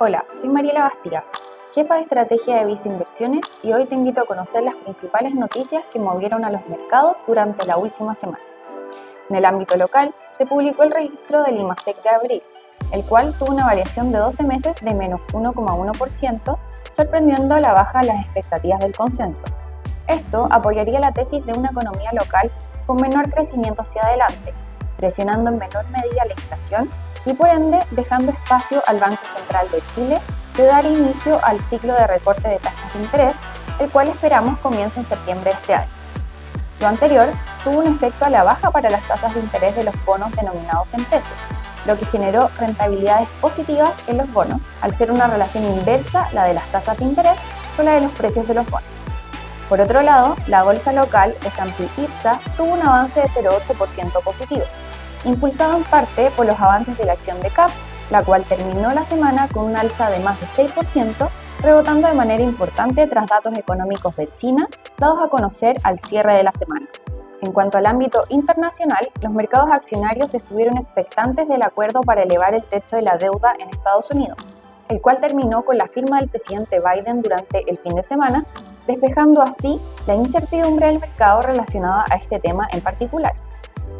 Hola, soy Mariela Bastías, jefa de estrategia de Visa Inversiones y hoy te invito a conocer las principales noticias que movieron a los mercados durante la última semana. En el ámbito local, se publicó el registro del IMASEC de abril, el cual tuvo una variación de 12 meses de menos 1,1%, sorprendiendo a la baja las expectativas del consenso. Esto apoyaría la tesis de una economía local con menor crecimiento hacia adelante, presionando en menor medida la inflación y por ende dejando espacio al Banco Central de Chile de dar inicio al ciclo de recorte de tasas de interés, el cual esperamos comience en septiembre de este año. Lo anterior tuvo un efecto a la baja para las tasas de interés de los bonos denominados en pesos, lo que generó rentabilidades positivas en los bonos, al ser una relación inversa la de las tasas de interés con la de los precios de los bonos. Por otro lado, la bolsa local S&P IPSA tuvo un avance de 0,8% positivo, impulsado en parte por los avances de la acción de CAP, la cual terminó la semana con un alza de más de 6%, rebotando de manera importante tras datos económicos de China dados a conocer al cierre de la semana. En cuanto al ámbito internacional, los mercados accionarios estuvieron expectantes del acuerdo para elevar el techo de la deuda en Estados Unidos, el cual terminó con la firma del presidente Biden durante el fin de semana, despejando así la incertidumbre del mercado relacionada a este tema en particular.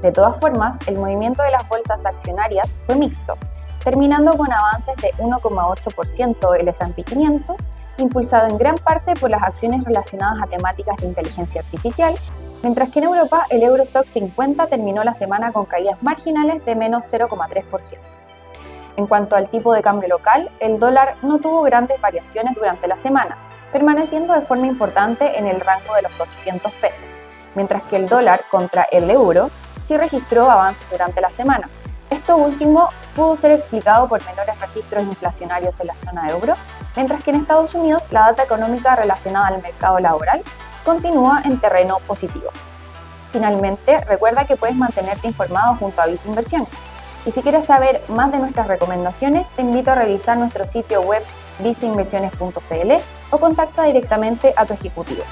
De todas formas, el movimiento de las bolsas accionarias fue mixto, terminando con avances de 1,8% el S&P 500, impulsado en gran parte por las acciones relacionadas a temáticas de inteligencia artificial, mientras que en Europa el Eurostock 50 terminó la semana con caídas marginales de menos 0,3%. En cuanto al tipo de cambio local, el dólar no tuvo grandes variaciones durante la semana, permaneciendo de forma importante en el rango de los 800 pesos, mientras que el dólar contra el euro sí registró avances durante la semana. Esto último pudo ser explicado por menores registros inflacionarios en la zona euro, mientras que en Estados Unidos la data económica relacionada al mercado laboral continúa en terreno positivo. Finalmente, recuerda que puedes mantenerte informado junto a Visa Inversiones. Y si quieres saber más de nuestras recomendaciones, te invito a revisar nuestro sitio web visainversiones.cl o contacta directamente a tu ejecutivo.